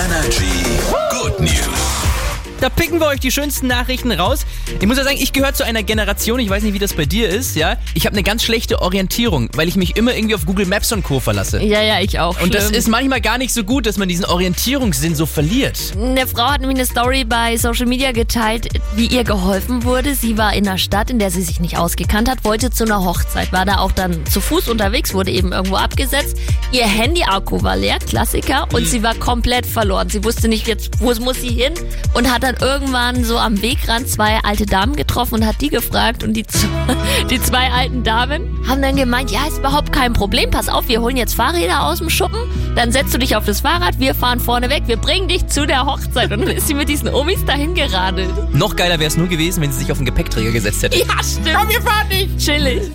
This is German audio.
Energy. Da picken wir euch die schönsten Nachrichten raus. Ich muss ja sagen, ich gehöre zu einer Generation, ich weiß nicht, wie das bei dir ist, ja. Ich habe eine ganz schlechte Orientierung, weil ich mich immer irgendwie auf Google Maps und Co. verlasse. Ja, ja, ich auch. Und das Schlimm. ist manchmal gar nicht so gut, dass man diesen Orientierungssinn so verliert. Eine Frau hat nämlich eine Story bei Social Media geteilt, wie ihr geholfen wurde. Sie war in einer Stadt, in der sie sich nicht ausgekannt hat, wollte zu einer Hochzeit, war da auch dann zu Fuß unterwegs, wurde eben irgendwo abgesetzt. Ihr Handy-Akku war leer, Klassiker, und sie war komplett verloren. Sie wusste nicht jetzt, wo muss sie hin und hat dann irgendwann so am Wegrand zwei alte Damen getroffen und hat die gefragt und die, die zwei alten Damen haben dann gemeint, ja, ist überhaupt kein Problem, pass auf, wir holen jetzt Fahrräder aus dem Schuppen, dann setzt du dich auf das Fahrrad, wir fahren vorne weg, wir bringen dich zu der Hochzeit. Und dann ist sie mit diesen Omis dahin geradelt. Noch geiler wäre es nur gewesen, wenn sie sich auf den Gepäckträger gesetzt hätte. Ja, stimmt. Komm, wir fahren nicht. Chillig.